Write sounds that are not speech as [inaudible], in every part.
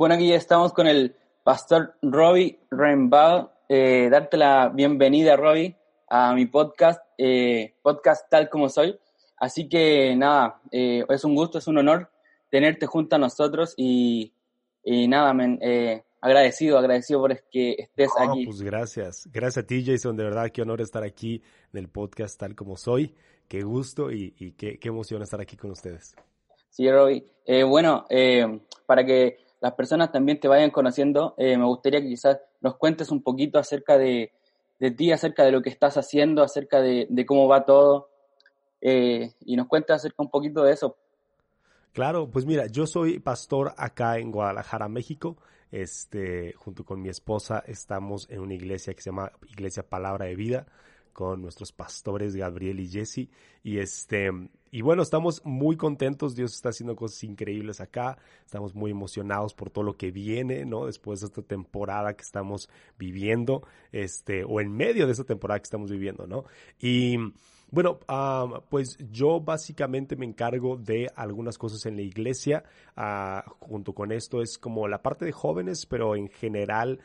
Bueno, aquí ya estamos con el pastor Robbie Rembal. Eh, darte la bienvenida, Robbie, a mi podcast, eh, podcast tal como soy. Así que nada, eh, es un gusto, es un honor tenerte junto a nosotros y, nada, agradecido, agradecido por que estés aquí. Pues gracias, gracias a ti, Jason, de verdad, qué honor estar aquí en el podcast tal como soy. Qué gusto y, qué, qué, emoción estar aquí con ustedes. Sí, Robbie. bueno, para que las personas también te vayan conociendo, eh, me gustaría que quizás nos cuentes un poquito acerca de, ti, acerca de lo que estás haciendo, acerca de, cómo va todo, eh, y nos cuentes acerca un poquito de eso. Claro, pues mira, yo soy pastor acá en Guadalajara, México. Este, junto con mi esposa estamos en una iglesia que se llama Iglesia Palabra de Vida con nuestros pastores Gabriel y Jesse. Y este, y bueno, estamos muy contentos. Dios está haciendo cosas increíbles acá. Estamos muy emocionados por todo lo que viene, ¿no? Después de esta temporada que estamos viviendo, este, o en medio de esta temporada que estamos viviendo, ¿no? Y bueno, pues yo básicamente me encargo de algunas cosas en la iglesia. Uh, junto con esto es como la parte de jóvenes, pero en general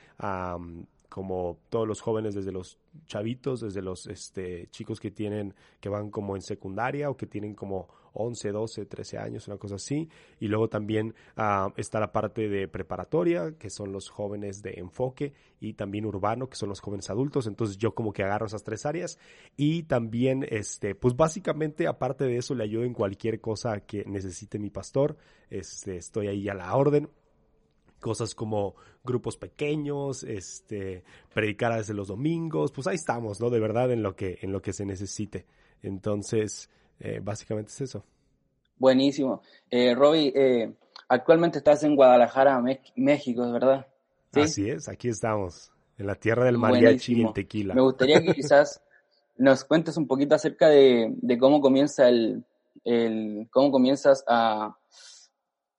como todos los jóvenes desde los chavitos, desde los este, chicos que tienen, que van como en secundaria o que tienen como 11, 12, 13 años, una cosa así. Y luego también ah, está la parte de preparatoria, que son los jóvenes de enfoque, y también urbano, que son los jóvenes adultos. Entonces yo como que agarro esas tres áreas. Y también, este, pues básicamente, aparte de eso, le ayudo en cualquier cosa que necesite mi pastor. Este, estoy ahí a la orden cosas como grupos pequeños, este, predicar desde los domingos, pues ahí estamos, ¿no? De verdad en lo que, en lo que se necesite. Entonces, eh, básicamente es eso. Buenísimo. Eh, Robbie, eh, actualmente estás en Guadalajara, México, ¿verdad? ¿Sí? Así es, aquí estamos, en la tierra del mariachi y el tequila. Me gustaría que [laughs] quizás nos cuentes un poquito acerca de, de cómo comienza el, el, cómo comienzas a,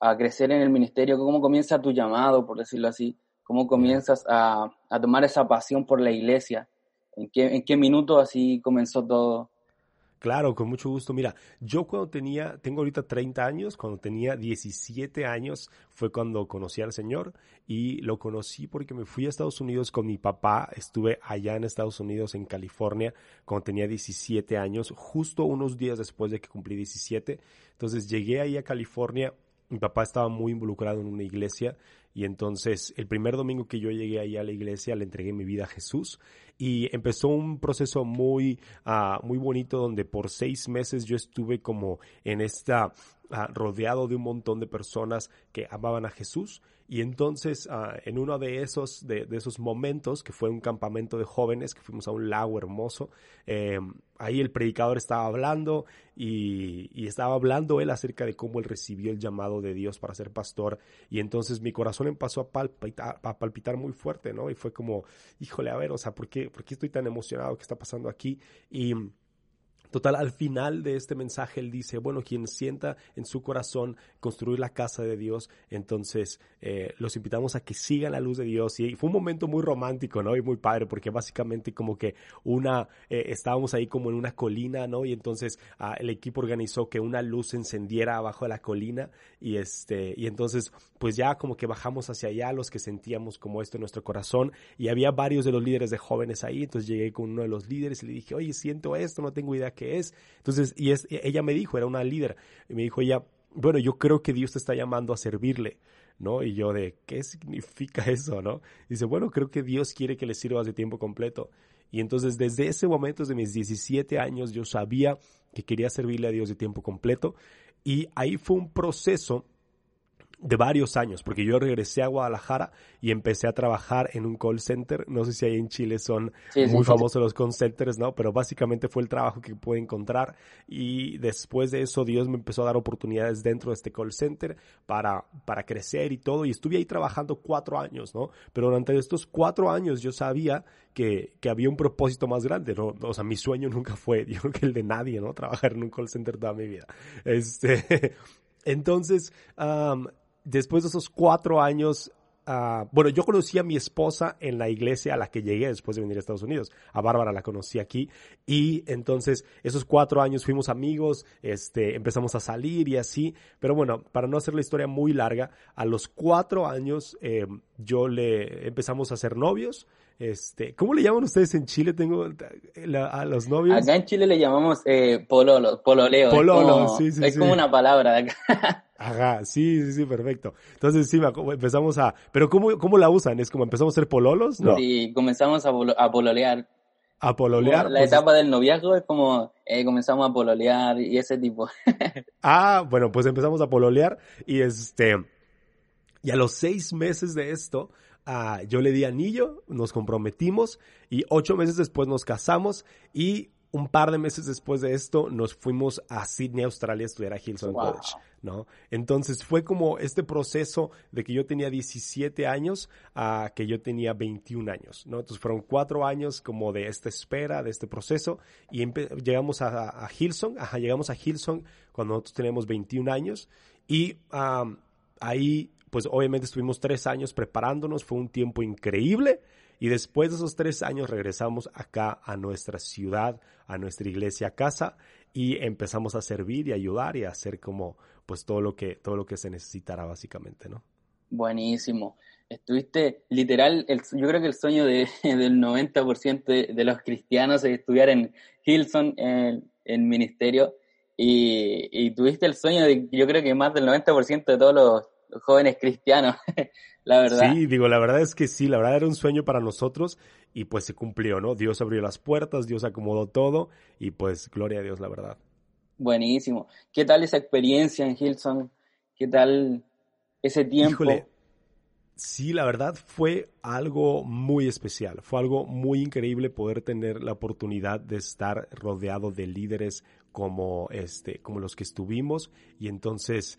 a crecer en el ministerio? ¿Cómo comienza tu llamado, por decirlo así? ¿Cómo comienzas a, a tomar esa pasión por la iglesia? ¿En qué, ¿En qué minuto así comenzó todo? Claro, con mucho gusto. Mira, yo cuando tenía, tengo ahorita 30 años, cuando tenía 17 años fue cuando conocí al Señor y lo conocí porque me fui a Estados Unidos con mi papá, estuve allá en Estados Unidos, en California, cuando tenía 17 años, justo unos días después de que cumplí 17. Entonces llegué ahí a California mi papá estaba muy involucrado en una iglesia y entonces el primer domingo que yo llegué ahí a la iglesia le entregué mi vida a Jesús y empezó un proceso muy, uh, muy bonito donde por seis meses yo estuve como en esta, uh, rodeado de un montón de personas que amaban a Jesús y entonces, uh, en uno de esos, de, esos momentos, que fue un campamento de jóvenes, que fuimos a un lago hermoso, eh, ahí el predicador estaba hablando y, y, estaba hablando él acerca de cómo él recibió el llamado de Dios para ser pastor. Y entonces mi corazón empezó a palpitar, a palpitar muy fuerte, ¿no? Y fue como, híjole, a ver, o sea, ¿por qué, ¿por qué estoy tan emocionado? ¿Qué está pasando aquí? Y Total, al final de este mensaje él dice, bueno, quien sienta en su corazón construir la casa de Dios, entonces eh, los invitamos a que sigan la luz de Dios. Y fue un momento muy romántico, ¿no? Y muy padre, porque básicamente como que una, eh, estábamos ahí como en una colina, ¿no? Y entonces ah, el equipo organizó que una luz se encendiera abajo de la colina y este, y entonces pues ya como que bajamos hacia allá los que sentíamos como esto en nuestro corazón y había varios de los líderes de jóvenes ahí, entonces llegué con uno de los líderes y le dije, oye, siento esto, no tengo idea qué es. Entonces, y es, ella me dijo, era una líder, y me dijo ella, bueno, yo creo que Dios te está llamando a servirle, ¿no? Y yo de, ¿qué significa [laughs] eso, no? dice, bueno, creo que Dios quiere que le sirvas de tiempo completo. Y entonces desde ese momento, desde mis 17 años, yo sabía que quería servirle a Dios de tiempo completo. Y ahí fue un proceso de varios años, porque yo regresé a Guadalajara y empecé a trabajar en un call center. No sé si ahí en Chile son muy famosos los call centers, ¿no? Pero básicamente fue el trabajo que pude encontrar y después de eso Dios me empezó a dar oportunidades dentro de este call center para, para crecer y todo. Y estuve ahí trabajando cuatro años, ¿no? Pero durante estos cuatro años yo sabía que, que había un propósito más grande, ¿no? O sea, mi sueño nunca fue, [laughs] yo creo que el de nadie, ¿no? Trabajar en un call center toda mi vida. Este, [laughs] entonces, después de esos cuatro años, uh, bueno, yo conocí a mi esposa en la iglesia a la que llegué después de venir a Estados Unidos. A Bárbara la conocí aquí y entonces esos cuatro años fuimos amigos, este, empezamos a salir y así. Pero bueno, para no hacer la historia muy larga, a los cuatro años eh, yo le empezamos a ser novios. Este, ¿cómo le llaman ustedes en Chile? Tengo a los novios. Acá en Chile le llamamos eh, pololo, pololeo. Pololo, sí, sí. Es como una palabra de acá. [laughs] Ajá, sí, sí, sí, perfecto. Entonces sí, empezamos a... Pero ¿cómo, cómo la usan? ¿Es como empezamos a ser pololos? No. Sí, comenzamos a, a pololear. ¿A pololear? la pues etapa del noviazgo es como eh, comenzamos a pololear y ese tipo. [laughs] ah, bueno, pues empezamos a pololear y este... Y a los seis meses de esto, uh, yo le di anillo, nos comprometimos y ocho meses después nos casamos y un par de meses después de esto nos fuimos a Sydney, Australia, a estudiar a Hillsong College, Entonces fue como este proceso de que yo tenía 17 años a que yo tenía 21 años, ¿no? Entonces fueron cuatro años como de esta espera, de este proceso y llegamos a, a Hillsong, ajá, llegamos a Hillsong cuando nosotros teníamos 21 años y ahí pues obviamente estuvimos tres años preparándonos, fue un tiempo increíble y después de esos tres años regresamos acá a nuestra ciudad, a nuestra iglesia casa y empezamos a servir y ayudar y a hacer como pues todo lo que, todo lo que se necesitará básicamente, ¿no? Buenísimo. Estuviste literal, el, yo creo que el sueño de, [laughs] del 90% de, de, los cristianos es estudiar en Hilson, en, en ministerio, y, y, tuviste el sueño de, yo creo que más del 90% de todos los, jóvenes cristianos. [laughs] la verdad. Sí, digo, la verdad es que sí, la verdad era un sueño para nosotros y pues se cumplió, ¿no? Dios abrió las puertas, Dios acomodó todo y pues gloria a Dios, la verdad. Buenísimo. ¿Qué tal esa experiencia en Hilson? ¿Qué tal ese tiempo? Híjole, sí, la verdad fue algo muy especial, fue algo muy increíble poder tener la oportunidad de estar rodeado de líderes como este como los que estuvimos y entonces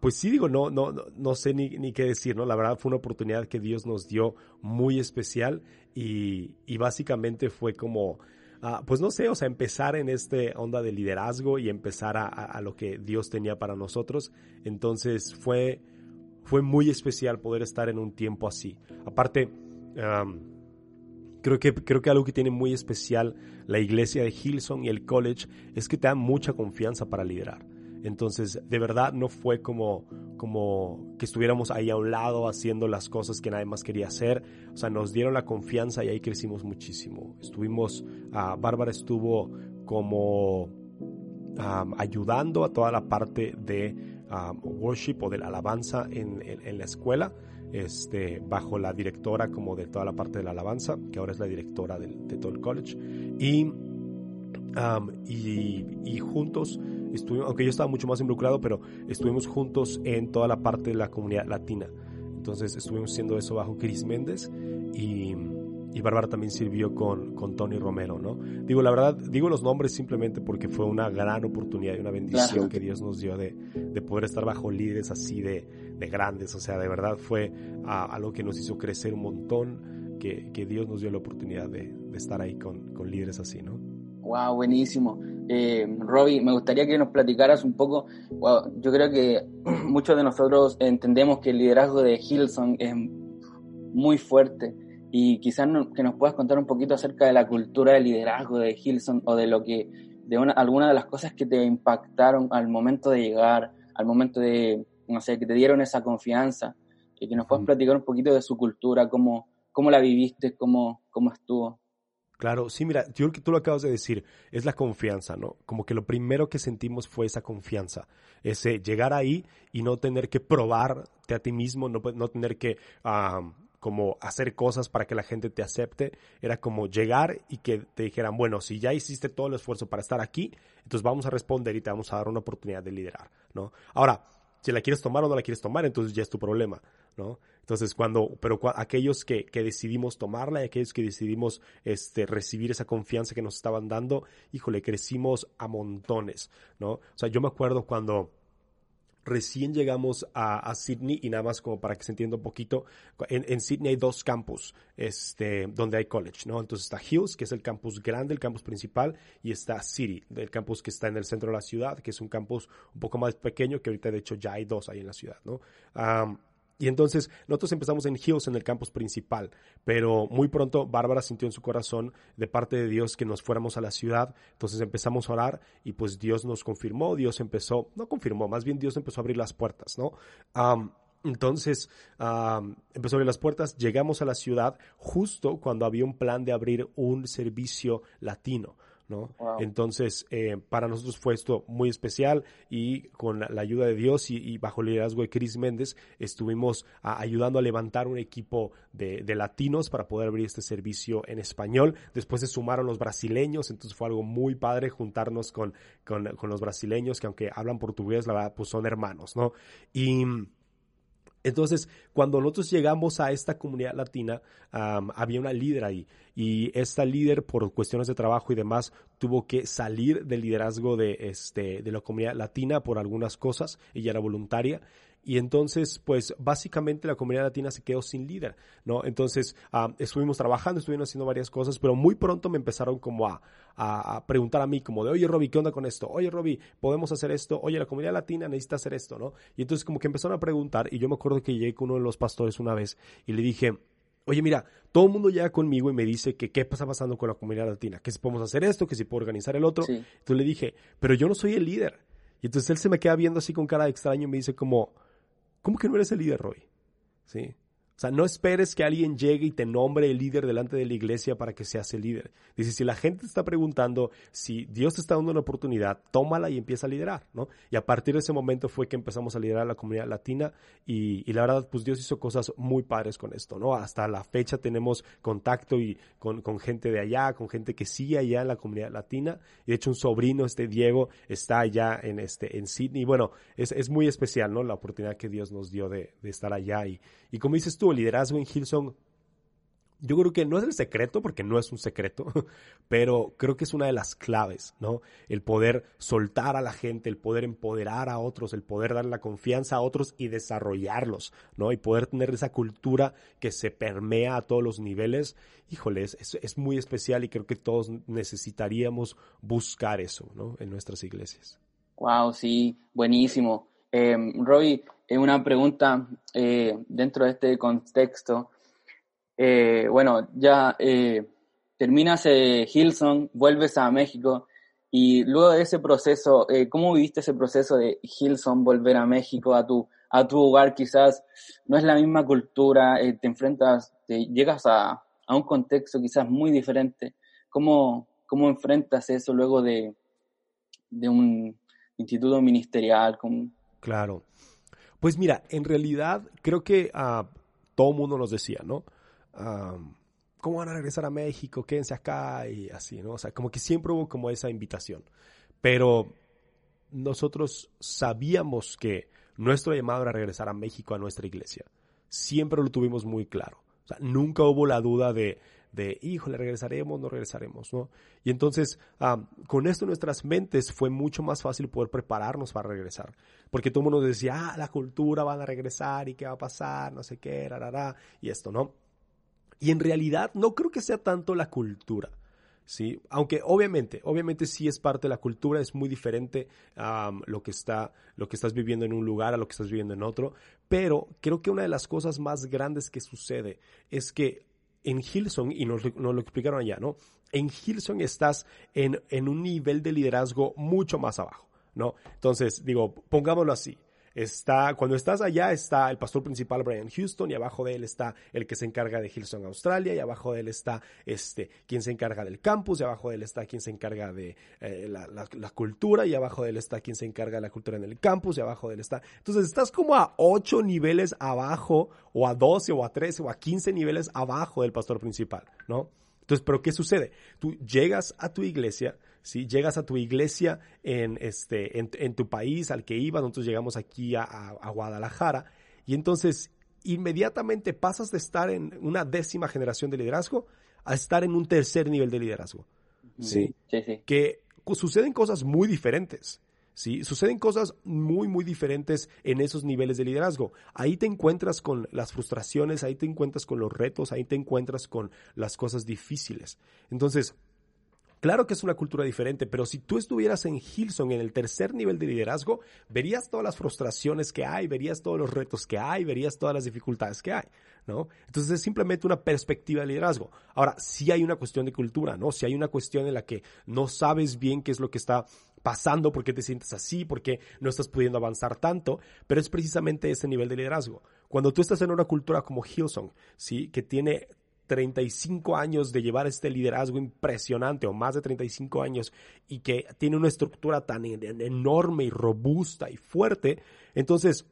pues sí digo no no no sé ni, qué decir no la verdad fue una oportunidad que Dios nos dio muy especial y, y básicamente fue como ah, pues no sé, o sea, empezar en este onda de liderazgo y empezar a, a, lo que Dios tenía para nosotros. Entonces fue, fue muy especial poder estar en un tiempo así. Aparte, Creo que, creo que algo que tiene muy especial la iglesia de Hillsong y el college es que te dan mucha confianza para liderar. Entonces, de verdad no fue como, como que estuviéramos ahí a un lado haciendo las cosas que nadie más quería hacer. O sea, nos dieron la confianza y ahí crecimos muchísimo. Estuvimos, uh, Bárbara estuvo como um, ayudando a toda la parte de worship o de la alabanza en, en la escuela este, bajo la directora como de toda la parte de la alabanza, que ahora es la directora de todo el college. Y, y, juntos estuvimos, aunque yo estaba mucho más involucrado, pero estuvimos juntos en toda la parte de la comunidad latina. Entonces estuvimos haciendo eso bajo Chris Méndez y y Bárbara también sirvió con, con Tony Romero, ¿no? Digo, la verdad, digo los nombres simplemente porque fue una gran oportunidad y una bendición que Dios nos dio de, de, poder estar bajo líderes así de, de grandes, o sea, de verdad fue algo que nos hizo crecer un montón, que, que, Dios nos dio la oportunidad de, de estar ahí con, con líderes así, ¿no? Wow, buenísimo. Eh, Robbie, me gustaría que nos platicaras un poco. yo creo que [clears throat] muchos de nosotros entendemos que el liderazgo de Hilson es muy fuerte y quizás que nos puedas contar un poquito acerca de la cultura de liderazgo de Hilson o de lo que, de una, alguna de las cosas que te impactaron al momento de llegar, al momento de, no sé, que te dieron esa confianza y que nos puedas platicar un poquito de su cultura, cómo, cómo la viviste, cómo, cómo estuvo. Claro, sí, mira, yo que tú lo acabas de decir, es la confianza, ¿no? Como que lo primero que sentimos fue esa confianza, ese llegar ahí y no tener que probarte a ti mismo, no, no tener que como hacer cosas para que la gente te acepte, era como llegar y que te dijeran, bueno, si ya hiciste todo el esfuerzo para estar aquí, entonces vamos a responder y te vamos a dar una oportunidad de liderar, ¿no? Ahora, si la quieres tomar o no la quieres tomar, entonces ya es tu problema, ¿no? Entonces, cuando, pero aquellos que, que, decidimos tomarla y aquellos que decidimos este, recibir esa confianza que nos estaban dando, híjole, crecimos a montones, ¿no? O sea, yo me acuerdo cuando recién llegamos a, a, Sydney y nada más como para que se entienda un poquito, en, en, Sydney hay dos campus, este, donde hay college, ¿no? Entonces está Hills, que es el campus grande, el campus principal, y está City, el campus que está en el centro de la ciudad, que es un campus un poco más pequeño, que ahorita de hecho ya hay dos ahí en la ciudad, ¿no? Y entonces nosotros empezamos en Hills, en el campus principal, pero muy pronto Bárbara sintió en su corazón de parte de Dios que nos fuéramos a la ciudad, entonces empezamos a orar y pues Dios nos confirmó, Dios empezó, no confirmó, más bien Dios empezó a abrir las puertas, ¿no? entonces empezó a abrir las puertas, llegamos a la ciudad justo cuando había un plan de abrir un servicio latino. Entonces, eh, para nosotros fue esto muy especial y con la, ayuda de Dios y, bajo el liderazgo de Chris Méndez estuvimos ayudando a levantar un equipo de, latinos para poder abrir este servicio en español. Después se sumaron los brasileños, entonces fue algo muy padre juntarnos con, con, con los brasileños que aunque hablan portugués, la verdad, pues son hermanos, ¿no? Y entonces, cuando nosotros llegamos a esta comunidad latina, había una líder ahí y esta líder por cuestiones de trabajo y demás tuvo que salir del liderazgo de, este, de la comunidad latina por algunas cosas, ella era voluntaria y entonces, pues básicamente la comunidad latina se quedó sin líder, ¿no? Entonces, estuvimos trabajando, estuvimos haciendo varias cosas, pero muy pronto me empezaron como a, a, preguntar a mí, como de, oye, Robbie, ¿qué onda con esto? Oye, Robbie, ¿podemos hacer esto? Oye, la comunidad latina necesita hacer esto, ¿no? Y entonces como que empezaron a preguntar y yo me acuerdo que llegué con uno de los pastores una vez y le dije, oye, mira, todo el mundo llega conmigo y me dice que qué está pasando con la comunidad latina, que si podemos hacer esto, que si puedo organizar el otro. Entonces le dije, pero yo no soy el líder. Y entonces él se me queda viendo así con cara de extraño y me dice como, ¿Cómo que no eres el líder, Roy? ¿Sí? O sea, no esperes que alguien llegue y te nombre el líder delante de la iglesia para que seas el líder. Dice, si la gente te está preguntando si Dios te está dando una oportunidad, tómala y empieza a liderar, ¿no? Y a partir de ese momento fue que empezamos a liderar la comunidad latina y, la verdad, pues Dios hizo cosas muy padres con esto, ¿no? Hasta la fecha tenemos contacto y con, con gente de allá, con gente que sigue allá en la comunidad latina. Y de hecho un sobrino, este Diego, está allá en, este, en Sydney. Bueno, es, es muy especial, ¿no? La oportunidad que Dios nos dio de, de estar allá. Y, y como dices tú, liderazgo en Hillsong, yo creo que no es el secreto, porque no es un secreto, [laughs] pero creo que es una de las claves, ¿no? El poder soltar a la gente, el poder empoderar a otros, el poder dar la confianza a otros y desarrollarlos, ¿no? Y poder tener esa cultura que se permea a todos los niveles. Híjole, es, es muy especial y creo que todos necesitaríamos buscar eso, ¿no? En nuestras iglesias. Wow, sí, buenísimo. Eh, Roy, una pregunta eh, dentro de este contexto. Eh, bueno, ya eh, terminas Hilson, vuelves a México y luego de ese proceso, ¿cómo viviste ese proceso de Hilson volver a México, a tu, a tu hogar? Quizás no es la misma cultura, te enfrentas, te llegas a, a, un contexto quizás muy diferente. ¿Cómo, cómo enfrentas eso luego de, de un instituto ministerial? Claro. Pues mira, en realidad creo que uh, todo mundo nos decía, ¿no? ¿Cómo van a regresar a México? Quédense acá y así, ¿no? O sea, como que siempre hubo como esa invitación. Pero nosotros sabíamos que nuestro llamado era regresar a México, a nuestra iglesia. Siempre lo tuvimos muy claro. O sea, nunca hubo la duda de, de, híjole, regresaremos, no regresaremos, ¿no? Y entonces, con esto en nuestras mentes fue mucho más fácil poder prepararnos para regresar. Porque todo el mundo decía, ah, la cultura van a regresar y qué va a pasar, no sé qué, rarará, y esto, ¿no? Y en realidad no creo que sea tanto la cultura, ¿sí? Aunque obviamente, obviamente sí es parte de la cultura, es muy diferente lo, que está, lo que estás viviendo en un lugar a lo que estás viviendo en otro, pero creo que una de las cosas más grandes que sucede es que en Hilson, y nos, nos lo explicaron allá, ¿no? En Hilson estás en, en un nivel de liderazgo mucho más abajo, ¿no? Entonces, digo, pongámoslo así, Está, cuando estás allá está el pastor principal Brian Houston y abajo de él está el que se encarga de Hillsong Australia y abajo de él está este, quien se encarga del campus y abajo de él está quien se encarga de eh, la, la, cultura y abajo de él está quien se encarga de la cultura en el campus y abajo de él está. Entonces estás como a ocho niveles abajo o a 12 o a 13 o a 15 niveles abajo del pastor principal, ¿no? Entonces, ¿pero qué sucede? Tú llegas a tu iglesia, ¿sí? Llegas a tu iglesia en, este, en, tu país al que ibas, nosotros llegamos aquí a, a, Guadalajara, y entonces inmediatamente pasas de estar en una décima generación de liderazgo a estar en un tercer nivel de liderazgo. ¿sí? Sí, sí. Que suceden cosas muy diferentes. ¿sí? Suceden cosas muy, muy diferentes en esos niveles de liderazgo. Ahí te encuentras con las frustraciones, ahí te encuentras con los retos, ahí te encuentras con las cosas difíciles. Entonces, Claro que es una cultura diferente, pero si tú estuvieras en Hilson en el tercer nivel de liderazgo, verías todas las frustraciones que hay, verías todos los retos que hay, verías todas las dificultades que hay, ¿no? Entonces es simplemente una perspectiva de liderazgo. Ahora, si hay una cuestión de cultura, ¿no? Si hay una cuestión en la que no sabes bien qué es lo que está pasando, por qué te sientes así, por qué no estás pudiendo avanzar tanto, pero es precisamente ese nivel de liderazgo. Cuando tú estás en una cultura como Hillsong, ¿sí? Que tiene 35 años de llevar este liderazgo impresionante o más de 35 años y que tiene una estructura tan enorme y robusta y fuerte, entonces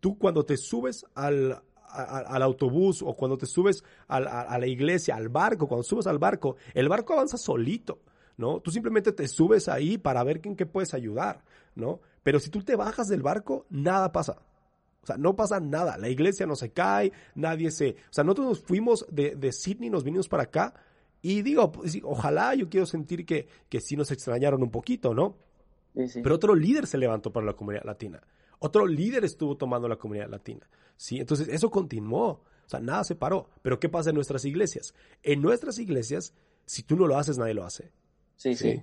tú cuando te subes al, al autobús o cuando te subes a, la iglesia, al barco, cuando subes al barco, el barco avanza solito, ¿no? Tú simplemente te subes ahí para ver en qué puedes ayudar, ¿no? Pero si tú te bajas del barco, nada pasa. O sea, no pasa nada. La iglesia no se cae, nadie se... O sea, nosotros nos fuimos de, de Sydney, nos vinimos para acá y digo, pues, ojalá yo quiero sentir que, que sí nos extrañaron un poquito, ¿no? Pero otro líder se levantó para la comunidad latina. Otro líder estuvo tomando la comunidad latina. ¿sí? Entonces, eso continuó. O sea, nada se paró. Pero ¿qué pasa en nuestras iglesias? En nuestras iglesias, si tú no lo haces, nadie lo hace. sí. sí.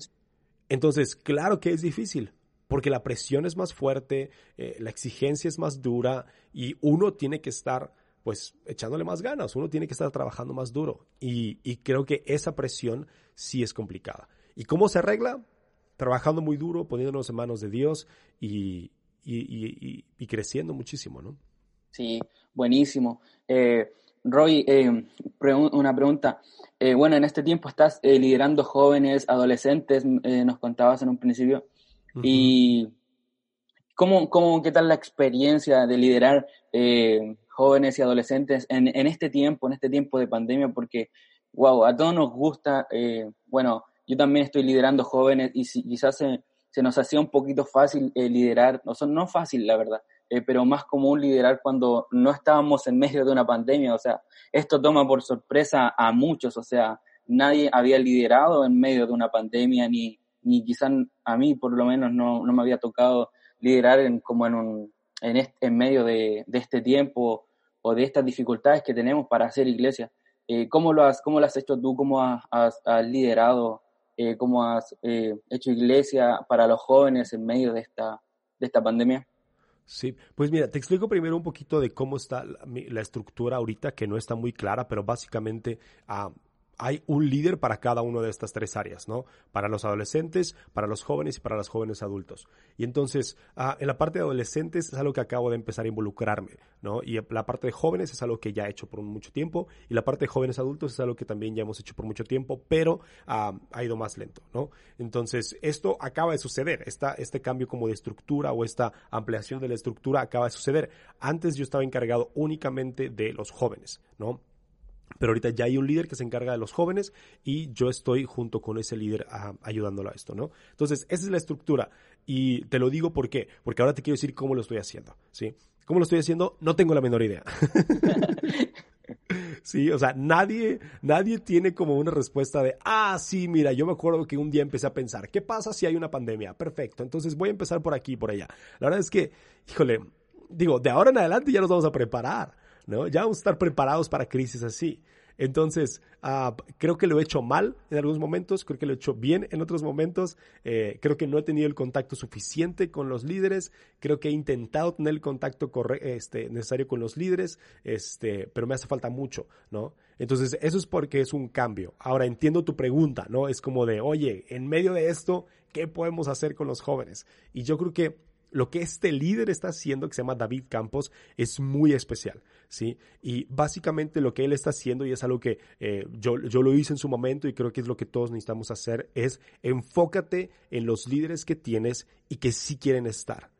Entonces, claro que es difícil porque la presión es más fuerte, eh, la exigencia es más dura y uno tiene que estar pues echándole más ganas, uno tiene que estar trabajando más duro y, y creo que esa presión sí es complicada. ¿Y cómo se arregla? Trabajando muy duro, poniéndonos en manos de Dios y, creciendo muchísimo, ¿no? Sí, buenísimo. Eh, Roy, eh, una pregunta. Eh, bueno, en este tiempo estás eh, liderando jóvenes, adolescentes, nos contabas en un principio. Y ¿cómo, cómo, qué tal la experiencia de liderar eh, jóvenes y adolescentes en, en, este tiempo, en este tiempo de pandemia? Porque, wow, a todos nos gusta, eh, bueno, yo también estoy liderando jóvenes y si, quizás se, se, nos hacía un poquito fácil eh, liderar, no, no fácil, la verdad, pero más común liderar cuando no estábamos en medio de una pandemia. O sea, esto toma por sorpresa a muchos, o sea, nadie había liderado en medio de una pandemia ni ni quizás a mí por lo menos no, no me había tocado liderar en, como en, un, en, en medio de, de, este tiempo o de estas dificultades que tenemos para hacer iglesia. Eh, ¿cómo, lo has, ¿Cómo lo has hecho tú? ¿Cómo has, has, liderado? Eh, ¿Cómo has eh, hecho iglesia para los jóvenes en medio de esta, de esta pandemia? Sí, pues mira, te explico primero un poquito de cómo está la, la estructura ahorita, que no está muy clara, pero básicamente uh, hay un líder para cada una de estas tres áreas, ¿no? Para los adolescentes, para los jóvenes y para los jóvenes adultos. Y entonces, ah, en la parte de adolescentes es algo que acabo de empezar a involucrarme, ¿no? Y la parte de jóvenes es algo que ya he hecho por mucho tiempo y la parte de jóvenes adultos es algo que también ya hemos hecho por mucho tiempo, pero ah, ha ido más lento, ¿no? Entonces, esto acaba de suceder, esta, este cambio como de estructura o esta ampliación de la estructura acaba de suceder. Antes yo estaba encargado únicamente de los jóvenes, ¿no? Pero ahorita ya hay un líder que se encarga de los jóvenes y yo estoy junto con ese líder ah, ayudándolo a esto, ¿no? Entonces, esa es la estructura. Y te lo digo por qué. Porque ahora te quiero decir cómo lo estoy haciendo, ¿sí? ¿Cómo lo estoy haciendo? No tengo la menor idea. [laughs] sí, o sea, nadie, nadie tiene como una respuesta de, ah, sí, mira, yo me acuerdo que un día empecé a pensar, ¿qué pasa si hay una pandemia? Perfecto, entonces voy a empezar por aquí y por allá. La verdad es que, híjole, digo, de ahora en adelante ya nos vamos a preparar. ¿No? Ya vamos a estar preparados para crisis así. Entonces, ah, creo que lo he hecho mal en algunos momentos, creo que lo he hecho bien en otros momentos, eh, creo que no he tenido el contacto suficiente con los líderes, creo que he intentado tener el contacto este, necesario con los líderes, este, pero me hace falta mucho, ¿no? Entonces, eso es porque es un cambio. Ahora entiendo tu pregunta, ¿no? Es como de, oye, en medio de esto, ¿qué podemos hacer con los jóvenes? Y yo creo que lo que este líder está haciendo, que se llama David Campos, es muy especial, ¿sí? Y básicamente lo que él está haciendo, y es algo que eh, yo, yo lo hice en su momento y creo que es lo que todos necesitamos hacer, es enfócate en los líderes que tienes y que sí quieren estar,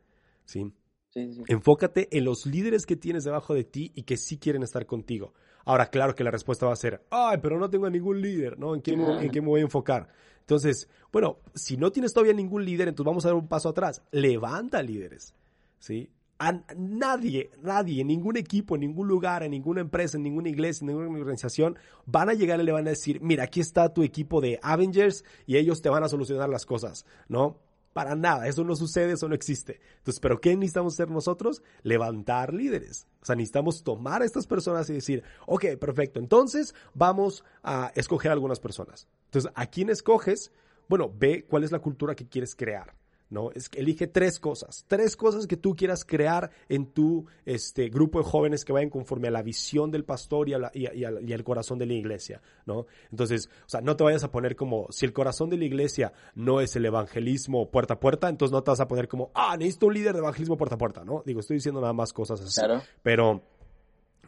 ¿sí? Sí, sí. Enfócate en los líderes que tienes debajo de ti y que sí quieren estar contigo. Ahora, claro que la respuesta va a ser, ay, pero no tengo ningún líder, ¿no? ¿En qué, ¿en qué me voy a enfocar? Entonces, bueno, si no tienes todavía ningún líder, entonces vamos a dar un paso atrás. Levanta líderes, ¿sí? A nadie, nadie, en ningún equipo, en ningún lugar, en ninguna empresa, en ninguna iglesia, en ninguna organización, van a llegar y le van a decir, mira, aquí está tu equipo de Avengers y ellos te van a solucionar las cosas, ¿no? Para nada, eso no sucede, eso no existe. Entonces, ¿pero qué necesitamos hacer nosotros? Levantar líderes. O sea, necesitamos tomar a estas personas y decir, ok, perfecto, entonces vamos a escoger algunas personas. Entonces, ¿a quién escoges? Bueno, ve cuál es la cultura que quieres crear. ¿No? Es que elige tres cosas, tres cosas que tú quieras crear en tu este, grupo de jóvenes que vayan conforme a la visión del pastor y, al, corazón de la iglesia, ¿no? Entonces, o sea, no te vayas a poner como, si el corazón de la iglesia no es el evangelismo puerta a puerta, entonces no te vas a poner como, ah, necesito un líder de evangelismo puerta a puerta, ¿no? Digo, estoy diciendo nada más cosas así. Claro. Pero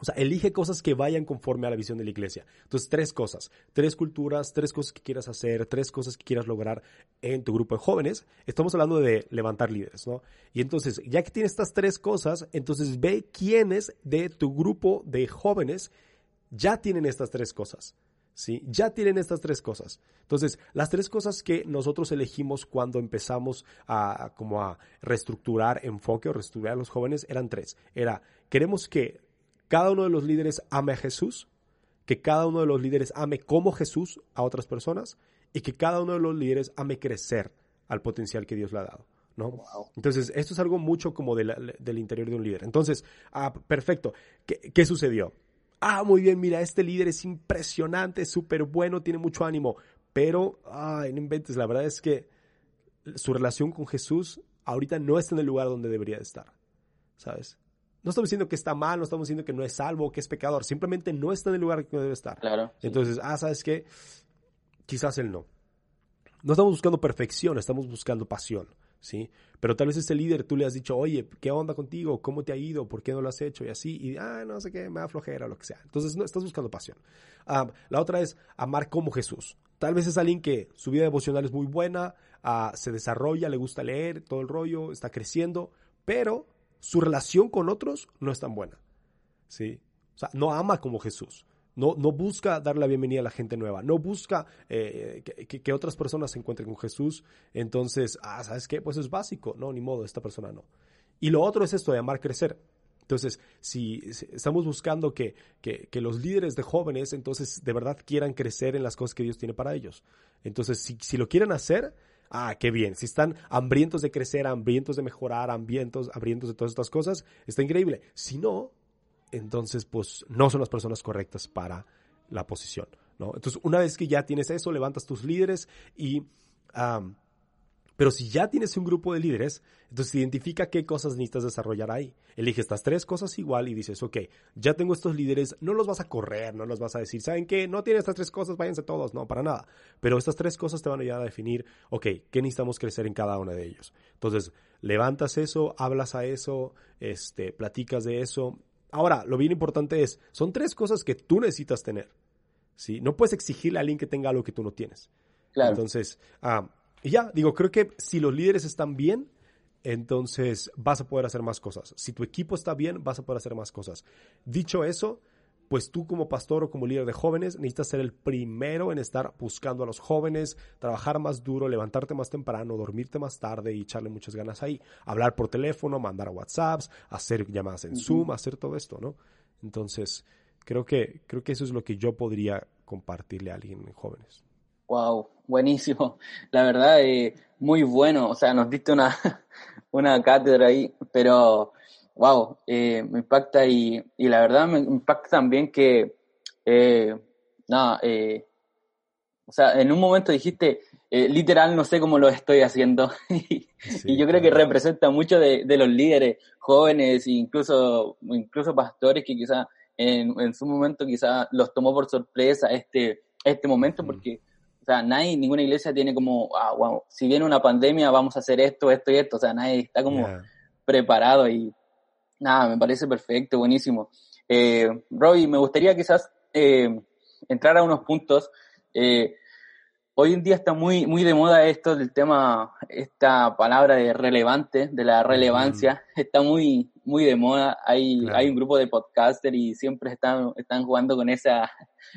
o sea, elige cosas que vayan conforme a la visión de la iglesia. Entonces, tres cosas, tres culturas, tres cosas que quieras hacer, tres cosas que quieras lograr en tu grupo de jóvenes. Estamos hablando de levantar líderes, ¿no? Y entonces, ya que tienes estas tres cosas, entonces ve quiénes de tu grupo de jóvenes ya tienen estas tres cosas. ¿Sí? Ya tienen estas tres cosas. Entonces, las tres cosas que nosotros elegimos cuando empezamos a, como a reestructurar enfoque o reestructurar a los jóvenes eran tres. Era, queremos que cada uno de los líderes ame a Jesús, que cada uno de los líderes ame como Jesús a otras personas y que cada uno de los líderes ame crecer al potencial que Dios le ha dado. ¿no? Entonces, esto es algo mucho como del interior de un líder. Entonces, ah, perfecto. ¿Qué, sucedió? Ah, muy bien, mira, este líder es impresionante, súper bueno, tiene mucho ánimo, pero, ay, no inventes, la verdad es que su relación con Jesús ahorita no está en el lugar donde debería estar, ¿sabes? No estamos diciendo que está mal, no estamos diciendo que no es salvo, que es pecador, simplemente no está en el lugar que debe estar. Claro. Entonces, ah, ¿sabes qué? Quizás él no. No estamos buscando perfección, estamos buscando pasión, ¿sí? Pero tal vez ese líder tú le has dicho, oye, ¿qué onda contigo? ¿Cómo te ha ido? ¿Por qué no lo has hecho? Y así, y, ah, no sé qué, me da flojera o lo que sea. Entonces, no, estás buscando pasión. Ah, la otra es amar como Jesús. Tal vez es alguien que su vida devocional es muy buena, ah, se desarrolla, le gusta leer, todo el rollo, está creciendo, pero su relación con otros no es tan buena. ¿sí? O sea, no ama como Jesús. No, no busca dar la bienvenida a la gente nueva. No busca eh, que, otras personas se encuentren con Jesús. Entonces, ah, ¿sabes qué? Pues es básico. No, ni modo, esta persona no. Y lo otro es esto de amar crecer. Entonces, si, estamos buscando que, que, los líderes de jóvenes, entonces, de verdad quieran crecer en las cosas que Dios tiene para ellos. Entonces, si, si lo quieren hacer, Ah, qué bien. Si están hambrientos de crecer, hambrientos de mejorar, hambrientos, hambrientos de todas estas cosas, está increíble. Si no, entonces pues no son las personas correctas para la posición, ¿no? Entonces, una vez que ya tienes eso, levantas tus líderes y pero si ya tienes un grupo de líderes, entonces identifica qué cosas necesitas desarrollar ahí. Elige estas tres cosas igual y dices, ok, ya tengo estos líderes, no los vas a correr, no los vas a decir, ¿saben qué? No tienen estas tres cosas, váyanse todos, no, para nada. Pero estas tres cosas te van a ayudar a definir, ok, ¿qué necesitamos crecer en cada uno de ellos? Entonces, levantas eso, hablas a eso, este, platicas de eso. Ahora, lo bien importante es, son tres cosas que tú necesitas tener. ¿sí? No puedes exigirle a alguien que tenga algo que tú no tienes. Claro. Entonces, ah, y ya, digo, creo que si los líderes están bien, entonces vas a poder hacer más cosas. Si tu equipo está bien, vas a poder hacer más cosas. Dicho eso, pues tú como pastor o como líder de jóvenes necesitas ser el primero en estar buscando a los jóvenes, trabajar más duro, levantarte más temprano, dormirte más tarde y echarle muchas ganas ahí. Hablar por teléfono, mandar WhatsApps, hacer llamadas en Zoom, hacer todo esto, ¿no? Entonces, creo que, creo que eso es lo que yo podría compartirle a alguien en jóvenes. Wow, buenísimo. [laughs] La verdad, eh, muy bueno. O sea, nos diste una, [laughs] una cátedra ahí, pero wow, eh, me impacta y, y, la verdad me impacta también que eh, nada, eh, o sea, en un momento dijiste, eh, literal, no sé cómo lo estoy haciendo. [laughs] y yo creo que representa mucho de, los líderes jóvenes, incluso, incluso pastores que quizá en, en su momento quizá los tomó por sorpresa este, este momento, porque sea, nadie, ninguna iglesia tiene como, ah, wow, si viene una pandemia vamos a hacer esto, esto y esto, o sea, nadie está como preparado y nada, me parece perfecto, buenísimo. Eh, Roy, me gustaría quizás eh, entrar a unos puntos. Eh, hoy en día está muy, muy de moda esto del tema, esta palabra de relevante, de la relevancia, [laughs] está muy, muy de moda. Hay, hay un grupo de podcasters y siempre están, están jugando con esa,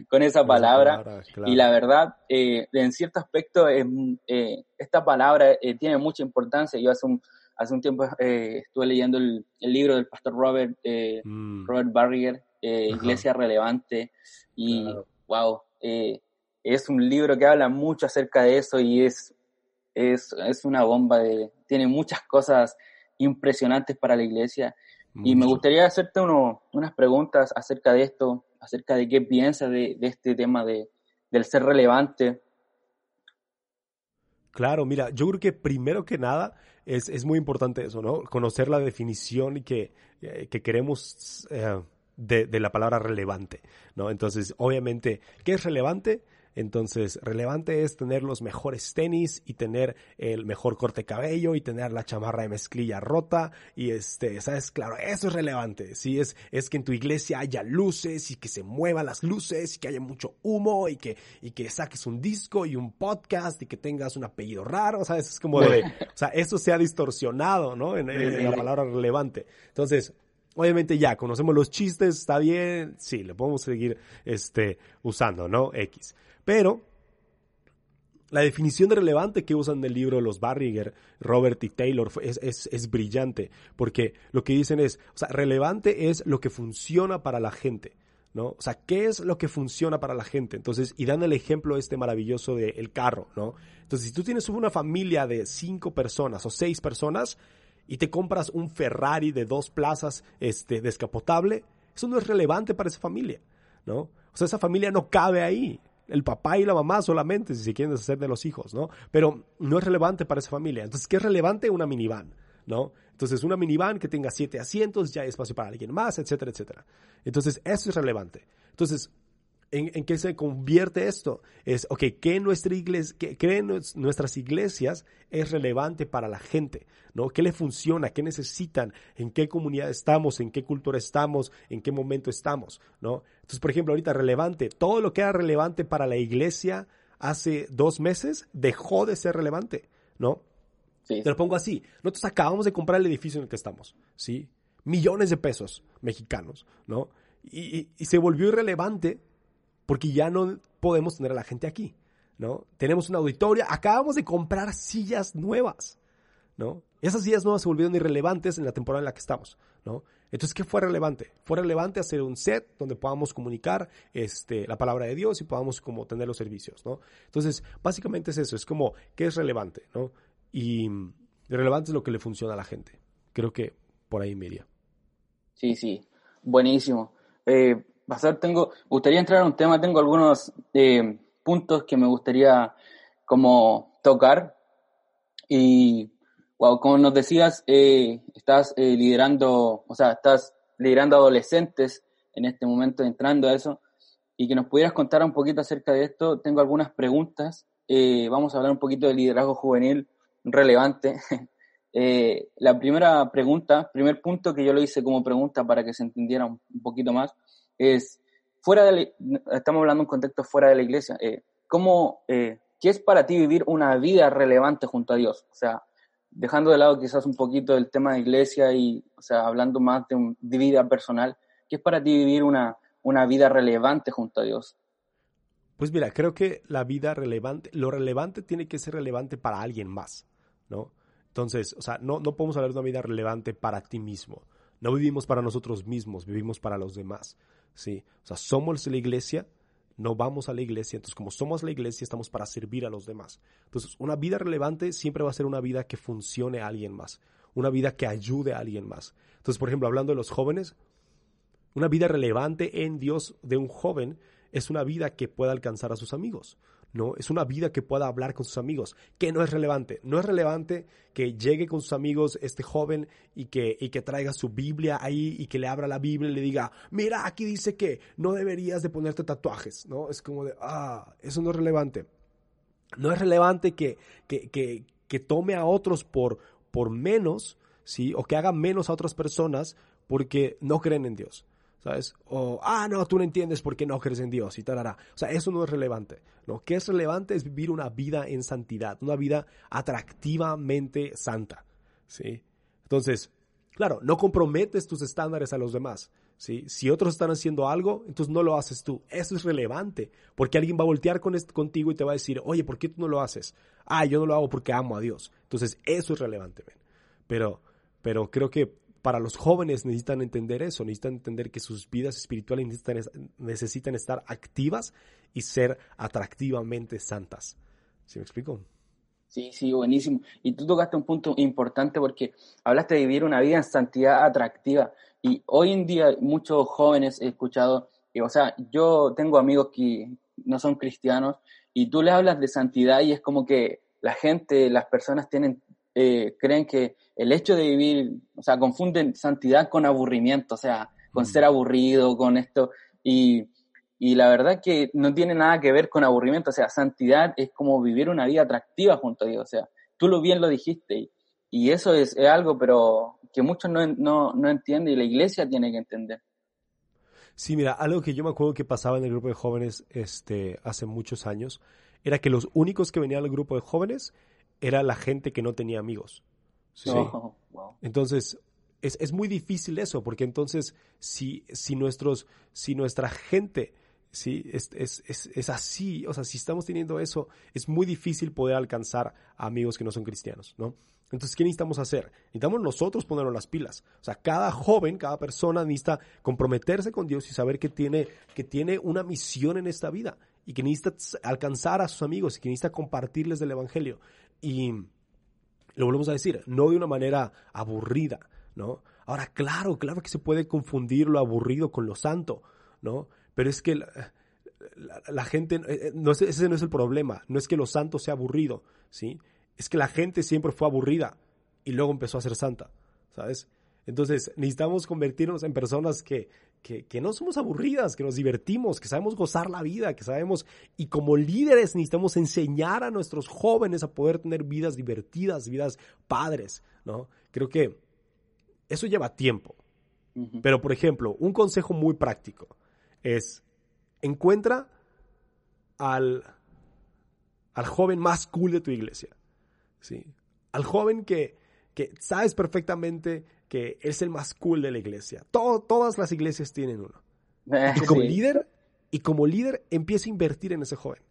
con esa palabra. Y la verdad, eh, en cierto aspecto, eh, esta palabra eh, tiene mucha importancia. Yo hace un, hace un tiempo estuve leyendo el, libro del pastor Robert, mm. Robert Barriger, Iglesia Relevante, y wow, es un libro que habla mucho acerca de eso y es, es, es una bomba de, tiene muchas cosas impresionantes para la iglesia. Y me gustaría hacerte uno, unas preguntas acerca de esto, acerca de qué piensas de, este tema de, del ser relevante. Claro, mira, yo creo que primero que nada es, es muy importante eso, ¿no? Conocer la definición que, eh, que queremos eh, de, de, la palabra relevante, ¿no? Entonces, obviamente, ¿qué es relevante? Entonces, relevante es tener los mejores tenis y tener el mejor corte cabello y tener la chamarra de mezclilla rota y este, sabes, claro, eso es relevante. Sí, es, es que en tu iglesia haya luces y que se muevan las luces y que haya mucho humo y que, y que saques un disco y un podcast y que tengas un apellido raro, ¿sabes? Es como de, o sea, eso se ha distorsionado, ¿no? En, en la palabra relevante. Entonces, Obviamente ya conocemos los chistes, está bien, sí, le podemos seguir este, usando, ¿no? X. Pero la definición de relevante que usan del libro los Barriger, Robert y Taylor es, es, es, brillante, porque lo que dicen es, o sea, relevante es lo que funciona para la gente, ¿no? O sea, ¿qué es lo que funciona para la gente? Entonces, y dan el ejemplo este maravilloso del el carro, ¿no? Entonces, si tú tienes una familia de cinco personas o seis personas y te compras un Ferrari de dos plazas este, descapotable, eso no es relevante para esa familia, ¿no? O sea, esa familia no cabe ahí el papá y la mamá solamente, si se quieren deshacer de los hijos, ¿no? Pero no es relevante para esa familia. Entonces, ¿qué es relevante? Una minivan, ¿no? Entonces, una minivan que tenga siete asientos, ya hay espacio para alguien más, etcétera, etcétera. Entonces, eso es relevante. Entonces, ¿En, qué se convierte esto? Es, ok, ¿qué, nuestra iglesia, qué, nuestras iglesias es relevante para la gente? ¿no? ¿Qué le funciona? ¿Qué necesitan? ¿En qué comunidad estamos? ¿En qué cultura estamos? ¿En qué momento estamos? ¿no? Entonces, por ejemplo, ahorita relevante, todo lo que era relevante para la iglesia hace dos meses dejó de ser relevante, ¿no? Te lo pongo así. Nosotros acabamos de comprar el edificio en el que estamos, ¿sí? Millones de pesos mexicanos, ¿no? y se volvió irrelevante porque ya no podemos tener a la gente aquí, ¿no? Tenemos una auditoria, acabamos de comprar sillas nuevas, ¿no? Esas sillas nuevas se volvieron irrelevantes en la temporada en la que estamos, ¿no? Entonces, ¿qué fue relevante? Fue relevante hacer un set donde podamos comunicar este, la palabra de Dios y podamos como tener los servicios, ¿no? Entonces, básicamente es eso, es como, ¿qué es relevante, ¿no? Y relevante es lo que le funciona a la gente. Creo que por ahí me iría. Sí, sí, buenísimo. Eh, pasar, tengo, gustaría entrar a un tema, tengo algunos eh, puntos que me gustaría como tocar. Y wow, como nos decías, eh, estás eh, liderando, o sea, estás liderando adolescentes en este momento, entrando a eso, y que nos pudieras contar un poquito acerca de esto. Tengo algunas preguntas. vamos a hablar un poquito de liderazgo juvenil relevante. [laughs] la primera pregunta, primer punto que yo lo hice como pregunta para que se entendiera un poquito más, es, fuera de estamos hablando de un contexto fuera de la iglesia, eh, ¿cómo, eh, ¿qué es para ti vivir una vida relevante junto a Dios? O sea, dejando de lado quizás un poquito el tema de iglesia y, o sea, hablando más de, un, vida personal, ¿qué es para ti vivir una, una vida relevante junto a Dios? Pues mira, creo que la vida relevante, lo relevante tiene que ser relevante para alguien más, ¿no? Entonces, o sea, no, no podemos hablar de una vida relevante para ti mismo. No vivimos para nosotros mismos, vivimos para los demás. ¿Sí? O sea, somos la iglesia, no vamos a la iglesia, entonces como somos la iglesia estamos para servir a los demás. Entonces, una vida relevante siempre va a ser una vida que funcione a alguien más, una vida que ayude a alguien más. Entonces, por ejemplo, hablando de los jóvenes, una vida relevante en Dios de un joven es una vida que pueda alcanzar a sus amigos. ¿No? Es una vida que pueda hablar con sus amigos, que no es relevante. No es relevante que llegue con sus amigos este joven y que, y que traiga su Biblia ahí y que le abra la Biblia y le diga, mira, aquí dice que no deberías de ponerte tatuajes, ¿no? Es como de, ah, eso no es relevante. No es relevante que, que, que, que tome a otros por, por menos, ¿sí? O que haga menos a otras personas porque no creen en Dios. ¿Sabes? O, ah, no, tú no entiendes por qué no crees en Dios y tal. O sea, eso no es relevante. Lo que es relevante es vivir una vida en santidad, una vida atractivamente santa, ¿sí? Entonces, claro, no comprometes tus estándares a los demás, ¿sí? Si otros están haciendo algo, entonces no lo haces tú. Eso es relevante, porque alguien va a voltear con contigo y te va a decir, oye, ¿por qué tú no lo haces? Ah, yo no lo hago porque amo a Dios. Entonces, eso es relevante, Pero, pero creo que para los jóvenes necesitan entender eso, necesitan entender que sus vidas espirituales necesitan, estar activas y ser atractivamente santas. ¿Sí me explico? Sí, sí, buenísimo. Y tú tocaste un punto importante porque hablaste de vivir una vida en santidad atractiva. Y hoy en día muchos jóvenes he escuchado, o sea, yo tengo amigos que no son cristianos y tú le hablas de santidad y es como que la gente, las personas tienen eh, creen que el hecho de vivir, o sea, confunden santidad con aburrimiento, o sea, con mm. ser aburrido, con esto, y, y la verdad que no tiene nada que ver con aburrimiento, o sea, santidad es como vivir una vida atractiva junto a Dios, o sea, tú lo bien lo dijiste, y, y eso es, algo, pero que muchos no, no, no entienden y la iglesia tiene que entender. Sí, mira, algo que yo me acuerdo que pasaba en el grupo de jóvenes este, hace muchos años, era que los únicos que venían al grupo de jóvenes era la gente que no tenía amigos. ¿sí? Oh, entonces, es, es, muy difícil eso, porque entonces, si, si, nuestros, si nuestra gente ¿sí? Es, es, es, es, así, o sea, si estamos teniendo eso, es muy difícil poder alcanzar a amigos que no son cristianos, ¿no? Entonces, ¿qué necesitamos hacer? Necesitamos nosotros ponernos las pilas. O sea, cada joven, cada persona necesita comprometerse con Dios y saber que tiene, que tiene una misión en esta vida y que necesita alcanzar a sus amigos y que necesita compartirles del Evangelio. Y lo volvemos a decir, no de una manera aburrida, ¿no? Ahora, claro, claro que se puede confundir lo aburrido con lo santo, ¿no? Pero es que la, gente, eh, eh, no ese no es el problema, no es que lo santo sea aburrido, ¿sí? Es que la gente siempre fue aburrida y luego empezó a ser santa, ¿sabes? Entonces necesitamos convertirnos en personas que, que, no somos aburridas, que nos divertimos, que sabemos gozar la vida, que sabemos, y como líderes necesitamos enseñar a nuestros jóvenes a poder tener vidas divertidas, vidas padres, ¿no? Creo que eso lleva tiempo. Pero, por ejemplo, un consejo muy práctico es, encuentra al, al joven más cool de tu iglesia, ¿sí? Al joven que, que sabes perfectamente que es el más cool de la iglesia. todas las iglesias tienen uno. Eh, como líder, y como líder empieza a invertir en ese joven.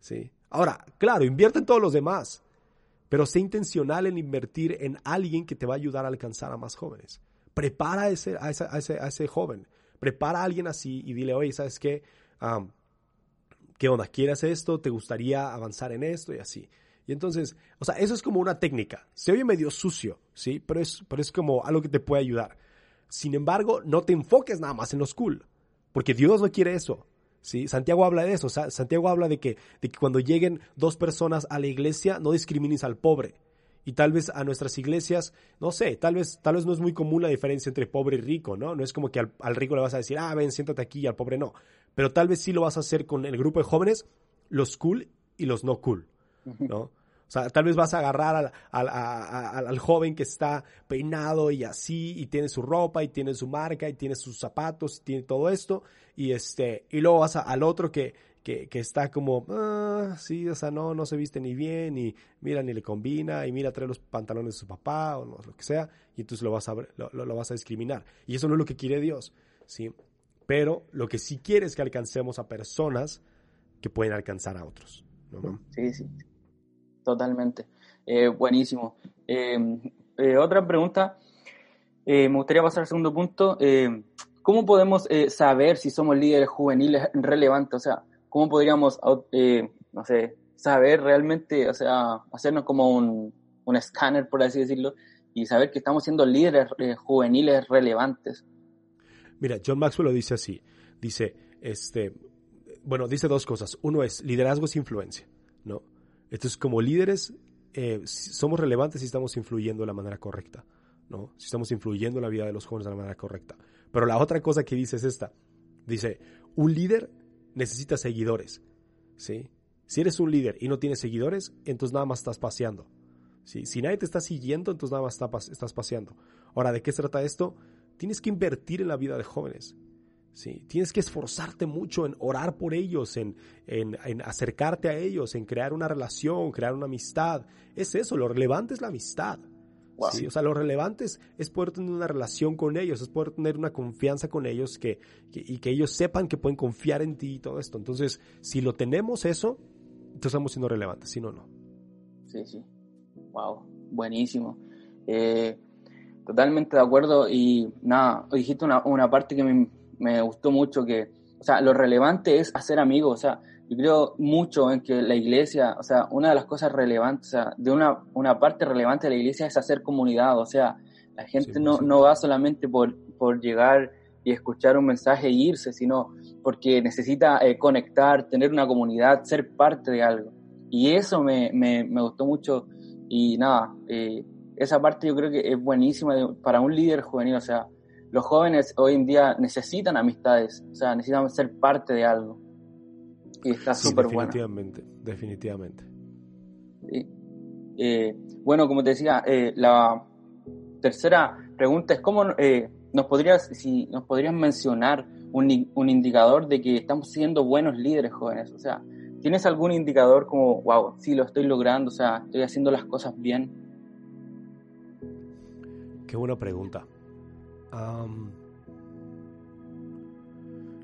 ¿sí? Ahora, claro, invierte en todos los demás, pero sé intencional en invertir en alguien que te va a ayudar a alcanzar a más jóvenes. Prepara a ese, a ese, joven, prepara a alguien así y dile, oye, ¿sabes qué? ¿Qué onda? ¿Quieres esto? ¿Te gustaría avanzar en esto? Y así. Y entonces, o sea, eso es como una técnica. Se oye medio sucio, ¿sí? Pero es, pero es como algo que te puede ayudar. Sin embargo, no te enfoques nada más en lo cool, porque Dios no quiere eso. ¿sí? Santiago habla de eso. Santiago habla de que, de que cuando lleguen dos personas a la iglesia, no discrimines al pobre. Y tal vez a nuestras iglesias, no sé, tal vez, tal vez no es muy común la diferencia entre pobre y rico, ¿no? No es como que al, al rico le vas a decir, ah, ven, siéntate aquí y al pobre no. Pero tal vez sí lo vas a hacer con el grupo de jóvenes, los cool y los no cool. ¿No? O sea, tal vez vas a agarrar al, al, joven que está peinado y así, y tiene su ropa, y tiene su marca, y tiene sus zapatos, y tiene todo esto, y este, y luego vas al otro que, que, que, está como, ah, sí, o sea, no, no se viste ni bien, y mira, ni le combina, y mira, trae los pantalones de su papá, o lo que sea, y entonces lo vas a, lo, lo vas a discriminar. Y eso no es lo que quiere Dios, ¿sí? Pero lo que sí quiere es que alcancemos a personas que pueden alcanzar a otros. ¿no? Sí, sí. Totalmente. Eh, buenísimo. Eh, eh, otra pregunta. me gustaría pasar al segundo punto. ¿Cómo podemos saber si somos líderes juveniles relevantes? O sea, ¿cómo podríamos, no sé, saber realmente, o sea, hacernos como un, un escáner, por así decirlo, y saber que estamos siendo líderes juveniles relevantes? Mira, John Maxwell lo dice así. Dice, este, bueno, dice dos cosas. Uno es, liderazgo es influencia, ¿no? Entonces, como líderes, eh, somos relevantes si estamos influyendo de la manera correcta, ¿no? Si estamos influyendo en la vida de los jóvenes de la manera correcta. Pero la otra cosa que dice es esta. Dice, un líder necesita seguidores, ¿sí? Si eres un líder y no tienes seguidores, entonces nada más estás paseando. Si nadie te está siguiendo, entonces nada más estás paseando. Ahora, ¿de qué se trata esto? Tienes que invertir en la vida de jóvenes. ¿Sí? Tienes que esforzarte mucho en orar por ellos, en, acercarte a ellos, en crear una relación, crear una amistad. Es eso, lo relevante es la amistad. O sea, lo relevante es, poder tener una relación con ellos, es poder tener una confianza con ellos que, y que ellos sepan que pueden confiar en ti y todo esto. Entonces, si lo tenemos eso, entonces estamos siendo relevantes, si no, no. Sí, sí. Wow, buenísimo. Eh, totalmente de acuerdo y nada, dijiste una, una parte que me, me, gustó mucho, que, o sea, lo relevante es hacer amigos, o sea, yo creo mucho en que la iglesia, o sea, una de las cosas relevantes, o sea, de una, una parte relevante de la iglesia es hacer comunidad, o sea, la gente no, no va solamente por, por llegar y escuchar un mensaje e irse, sino porque necesita eh, conectar, tener una comunidad, ser parte de algo. Y eso me, me, me gustó mucho y nada, eh, esa parte yo creo que es buenísima para un líder juvenil. O sea, los jóvenes hoy en día necesitan amistades, o sea, necesitan ser parte de algo. Y está súper bueno. Definitivamente, definitivamente. Eh, bueno, como te decía, eh, la tercera pregunta es cómo nos podrías, si nos podrías mencionar un, un indicador de que estamos siendo buenos líderes jóvenes. O sea, ¿Tienes algún indicador como, wow, sí lo estoy logrando, o sea, estoy haciendo las cosas bien? Qué buena pregunta.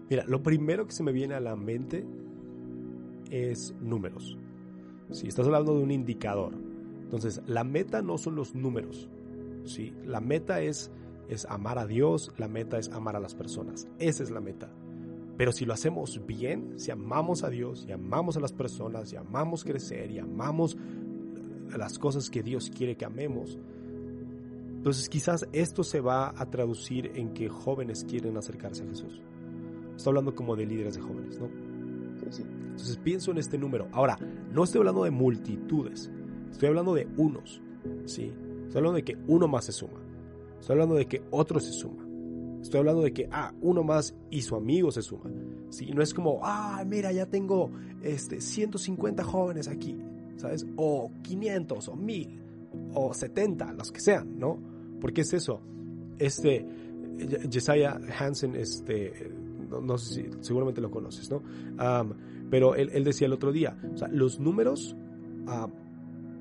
Mira, lo primero que se me viene a la mente es números. Si estás hablando de un indicador, entonces la meta no son los números. ¿sí? La meta es, es amar a Dios, la meta es amar a las personas. Esa es la meta. Pero si lo hacemos bien, si amamos a Dios, y amamos a las personas, y amamos crecer, y amamos las cosas que Dios quiere que amemos, entonces quizás esto se va a traducir en que jóvenes quieren acercarse a Jesús. Estoy hablando como de líderes de jóvenes, ¿no? Entonces pienso en este número. Ahora, no estoy hablando de multitudes, estoy hablando de unos, ¿sí? Estoy hablando de que uno más se suma. Estoy hablando de que otro se suma. Estoy hablando de que, ah, uno más y su amigo se suma. ¿sí? No es como, ah, mira, ya tengo este, 150 jóvenes aquí, ¿sabes? O 500, o 1000, o 70, los que sean, ¿no? Porque es eso. Este, Jesiah Hansen, este, no, sé si seguramente lo conoces, ¿no? pero él, él, decía el otro día, o sea, los números ah,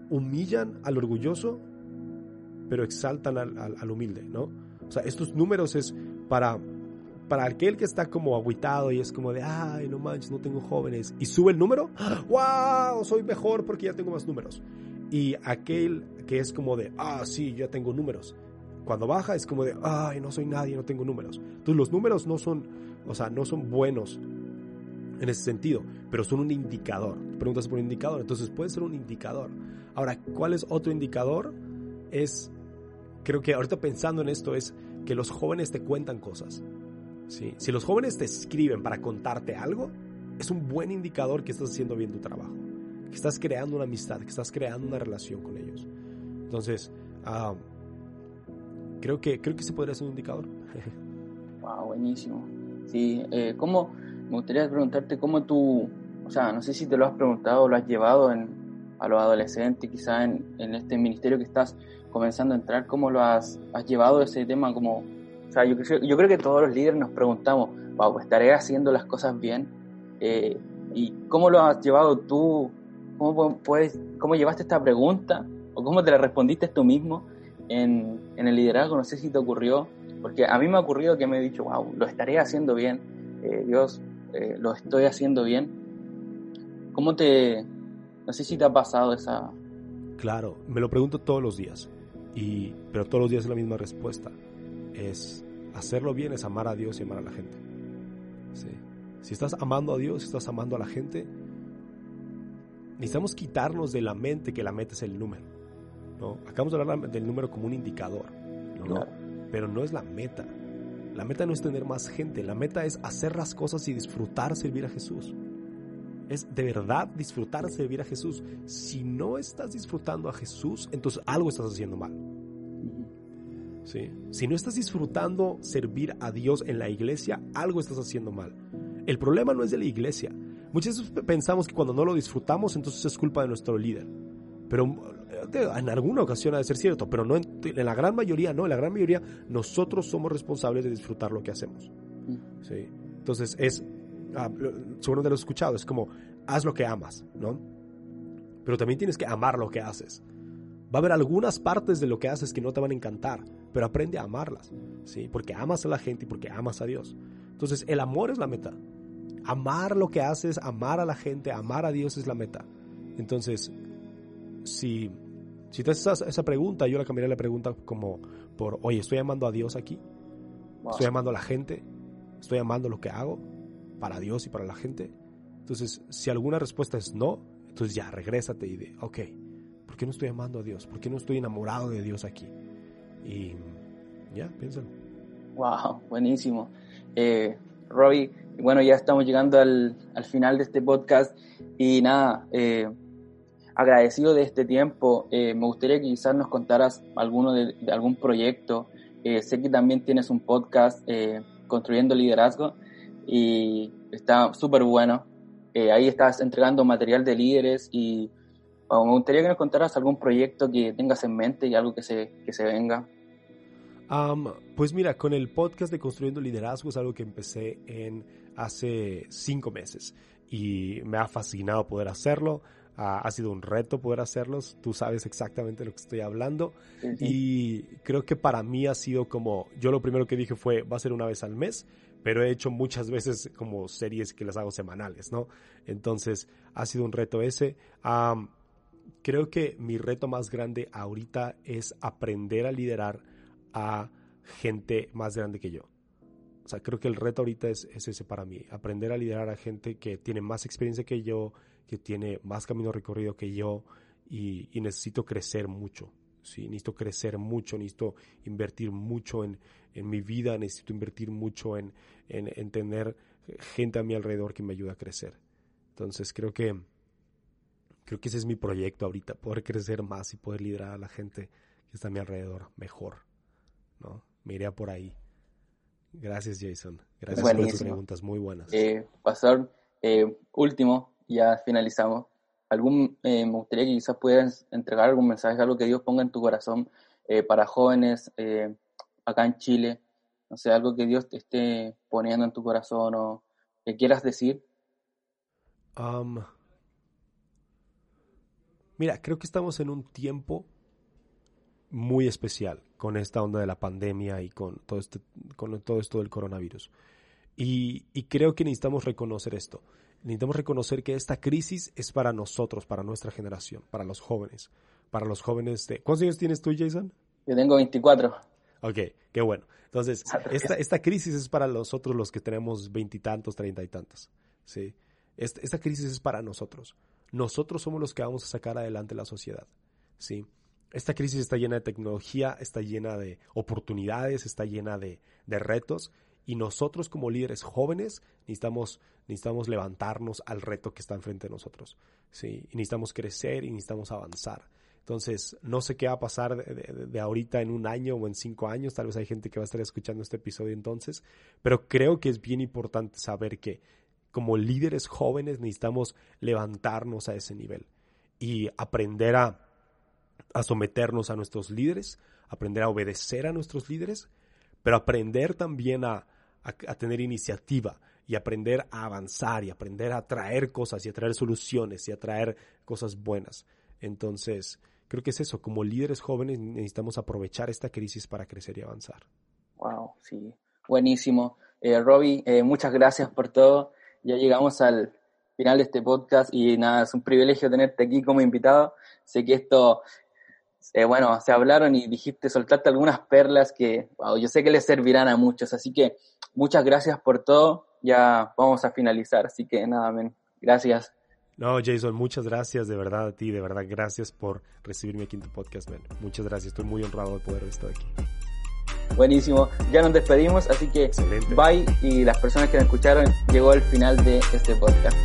humillan al orgulloso, pero exaltan al, al, al humilde, ¿no? O sea, estos números es para, para aquel que está como aguitado y es como de, ay, no manches, no tengo jóvenes. Y sube el número, wow, soy mejor porque ya tengo más números. Y aquel que es como de, ah, sí, ya tengo números. Cuando baja es como de, ay, no soy nadie, no tengo números. Entonces los números no son, o sea, no son buenos en ese sentido, pero son un indicador. Preguntas por un indicador, entonces puede ser un indicador. Ahora, ¿cuál es otro indicador? Es creo que ahorita pensando en esto es que los jóvenes te cuentan cosas. ¿sí? Si los jóvenes te escriben para contarte algo, es un buen indicador que estás haciendo bien tu trabajo, que estás creando una amistad, que estás creando una relación con ellos. Entonces, ah, creo, que, creo que se podría ser un indicador. [laughs] wow, buenísimo. Sí, eh, ¿cómo, me gustaría preguntarte cómo tú, o sea, no sé si te lo has preguntado o lo has llevado en, a los adolescentes, quizás en, en este ministerio que estás comenzando a entrar, ¿cómo lo has, has llevado ese tema? Como, o sea, yo, yo, creo que todos los líderes nos preguntamos, wow, ¿estaré haciendo las cosas bien? Eh, ¿Y cómo lo has llevado tú? ¿Cómo, puedes, ¿Cómo llevaste esta pregunta? ¿O cómo te la respondiste tú mismo en, el liderazgo? No sé si te ocurrió, porque a mí me ha ocurrido que me he dicho, wow, lo estaré haciendo bien, eh, Dios, eh, lo estoy haciendo bien. ¿Cómo te, no sé si te ha pasado esa... Claro, me lo pregunto todos los días. Y, pero todos los días es la misma respuesta. Es hacerlo bien, es amar a Dios y amar a la gente. Si estás amando a Dios, si estás amando a la gente, necesitamos quitarnos de la mente que la meta es el número. ¿No? Acabamos de hablar del número como un indicador, pero no es la meta. La meta no es tener más gente, la meta es hacer las cosas y disfrutar servir a Jesús. es de verdad disfrutar servir a Jesús. Si no estás disfrutando a Jesús, entonces algo estás haciendo mal. ¿Sí? Si no estás disfrutando servir a Dios en la iglesia, algo estás haciendo mal. El problema no es de la iglesia. Muchas veces pensamos que cuando no lo disfrutamos, entonces es culpa de nuestro líder. Pero eh, en alguna ocasión ha de ser cierto, pero no en, la gran mayoría, no, en la gran mayoría nosotros somos responsables de disfrutar lo que hacemos. ¿sí? Entonces es, ah, seguro te lo escuchado, es como, haz lo que amas, ¿no? Pero también tienes que amar lo que haces. Va a haber algunas partes de lo que haces que no te van a encantar, pero aprende a amarlas, ¿sí? Porque amas a la gente y porque amas a Dios. Entonces, el amor es la meta. Amar lo que haces, amar a la gente, amar a Dios es la meta. Entonces, si, si te haces esa, pregunta, yo la cambiaría la pregunta como por, oye, ¿estoy amando a Dios aquí? ¿Estoy amando a la gente? ¿Estoy amando lo que hago para Dios y para la gente? Entonces, si alguna respuesta es no, entonces ya, regrésate y de, ok, ¿por qué no estoy amando a Dios? ¿Por qué no estoy enamorado de Dios aquí? Y ya, piénsalo. Wow, buenísimo. Eh, Robbie, bueno, ya estamos llegando al, al, final de este podcast y nada, eh, agradecido de este tiempo. Eh, me gustaría que quizás nos contaras alguno de, algún proyecto. Eh, sé que también tienes un podcast, eh, Construyendo Liderazgo, y está súper bueno. ahí estás entregando material de líderes y me gustaría que nos contaras algún proyecto que tengas en mente y algo que se, que se venga. pues mira, con el podcast de Construyendo Liderazgo es algo que empecé en hace cinco meses y me ha fascinado poder hacerlo ha sido un reto poder hacerlos, tú sabes exactamente lo que estoy hablando y creo que para mí ha sido como, yo lo primero que dije fue, va a ser una vez al mes, pero he hecho muchas veces como series que las hago semanales, ¿no? Entonces ha sido un reto ese. creo que mi reto más grande ahorita es aprender a liderar a gente más grande que yo. O sea, creo que el reto ahorita es, es ese para mí, aprender a liderar a gente que tiene más experiencia que yo, que tiene más camino recorrido que yo y, necesito crecer mucho. Sí, necesito crecer mucho, necesito invertir mucho en, mi vida, necesito invertir mucho en, en, tener gente a mi alrededor que me ayude a crecer. Entonces creo que creo que ese es mi proyecto ahorita, poder crecer más y poder liderar a la gente que está a mi alrededor mejor. ¿no? Me iría por ahí. Gracias, Jason. Gracias por tus preguntas muy buenas. Eh, pastor, eh, último, ya finalizamos. Algún, eh, me gustaría que quizás puedas entregar algún mensaje, algo que Dios ponga en tu corazón eh, para jóvenes eh, acá en Chile. No sé, algo que Dios te esté poniendo en tu corazón o que quieras decir. mira, creo que estamos en un tiempo muy especial con esta onda de la pandemia y con todo, este, con todo esto del coronavirus. Y, y creo que necesitamos reconocer esto necesitamos reconocer que esta crisis es para nosotros, para nuestra generación, para los jóvenes, para los jóvenes de... ¿Cuántos años tienes tú, Jason? Yo tengo 24. Ok, qué bueno. Entonces, [laughs] esta, esta crisis es para nosotros los que tenemos veintitantos, treinta y tantos. ¿sí? Esta, esta, crisis es para nosotros. Nosotros somos los que vamos a sacar adelante la sociedad. ¿sí? Esta crisis está llena de tecnología, está llena de oportunidades, está llena de, de retos y nosotros como líderes jóvenes necesitamos, necesitamos levantarnos al reto que está enfrente de nosotros. ¿sí? Y necesitamos crecer y necesitamos avanzar. Entonces, no sé qué va a pasar de, ahorita en un año o en cinco años. Tal vez hay gente que va a estar escuchando este episodio entonces. Pero creo que es bien importante saber que como líderes jóvenes necesitamos levantarnos a ese nivel y aprender a, a someternos a nuestros líderes, aprender a obedecer a nuestros líderes pero aprender también a, tener iniciativa y aprender a avanzar y aprender a traer cosas y a traer soluciones y a traer cosas buenas. Entonces, creo que es eso, como líderes jóvenes necesitamos aprovechar esta crisis para crecer y avanzar. Wow, sí, buenísimo. Eh, Robbie, eh, muchas gracias por todo. Ya llegamos al final de este podcast y nada, es un privilegio tenerte aquí como invitado. Sé que esto eh, bueno, se hablaron y dijiste, soltarte algunas perlas que, yo sé que les servirán a muchos. Así que muchas gracias por todo. Ya vamos a finalizar. Así que nada, men. Gracias. No, Jason, muchas gracias de verdad a ti, de verdad, gracias por recibirme aquí en tu podcast, man. Muchas gracias, estoy muy honrado de poder estar aquí. Buenísimo, ya nos despedimos, así que bye y las personas que nos escucharon, llegó el final de este podcast.